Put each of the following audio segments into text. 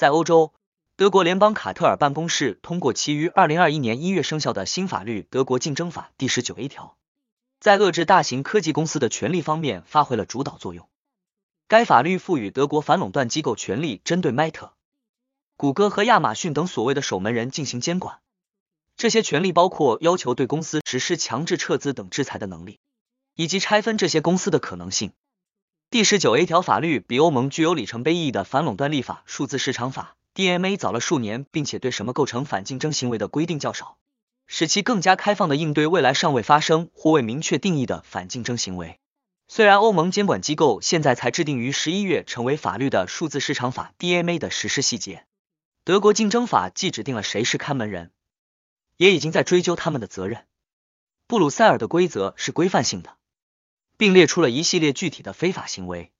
在欧洲，德国联邦卡特尔办公室通过其于二零二一年一月生效的新法律《德国竞争法》第十九 A 条，在遏制大型科技公司的权利方面发挥了主导作用。该法律赋予德国反垄断机构权利，针对 Meta、谷歌和亚马逊等所谓的守门人进行监管。这些权利包括要求对公司实施强制撤资等制裁的能力，以及拆分这些公司的可能性。第十九 A 条法律比欧盟具有里程碑意义的反垄断立法《数字市场法》DMA 早了数年，并且对什么构成反竞争行为的规定较少，使其更加开放的应对未来尚未发生或未明确定义的反竞争行为。虽然欧盟监管机构现在才制定于十一月成为法律的数字市场法 DMA 的实施细节，德国竞争法既指定了谁是看门人，也已经在追究他们的责任。布鲁塞尔的规则是规范性的，并列出了一系列具体的非法行为，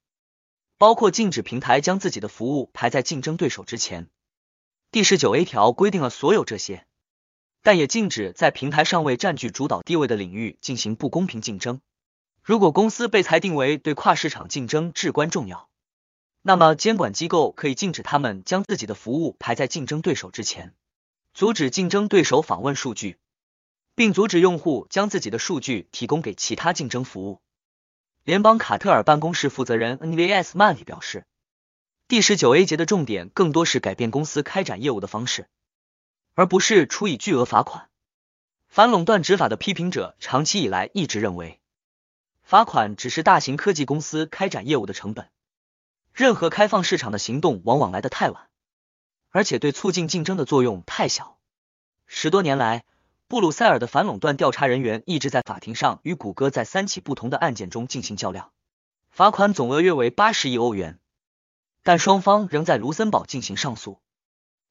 包括禁止平台将自己的服务排在竞争对手之前。第十九 A 条规定了所有这些，但也禁止在平台尚未占据主导地位的领域进行不公平竞争。如果公司被裁定为对跨市场竞争至关重要，那么监管机构可以禁止他们将自己的服务排在竞争对手之前，阻止竞争对手访问数据，并阻止用户将自己的数据提供给其他竞争服务。联邦卡特尔办公室负责人 NVS Mann 表示，第十九 A 节的重点更多是改变公司开展业务的方式，而不是处以巨额罚款。反垄断执法的批评者长期以来一直认为。罚款只是大型科技公司开展业务的成本。任何开放市场的行动往往来得太晚，而且对促进竞争的作用太小。十多年来，布鲁塞尔的反垄断调查人员一直在法庭上与谷歌在三起不同的案件中进行较量，罚款总额约为八十亿欧元，但双方仍在卢森堡进行上诉。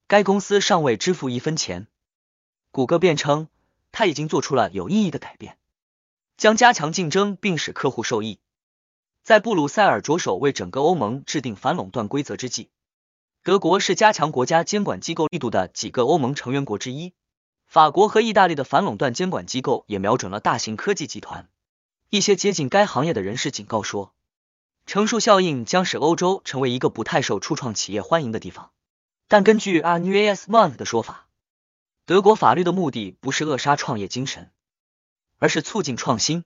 该公司尚未支付一分钱。谷歌辩称，他已经做出了有意义的改变。将加强竞争并使客户受益。在布鲁塞尔着手为整个欧盟制定反垄断规则之际，德国是加强国家监管机构力度的几个欧盟成员国之一。法国和意大利的反垄断监管机构也瞄准了大型科技集团。一些接近该行业的人士警告说，乘数效应将使欧洲成为一个不太受初创企业欢迎的地方。但根据 a n u a s Mont 的说法，德国法律的目的不是扼杀创业精神。而是促进创新。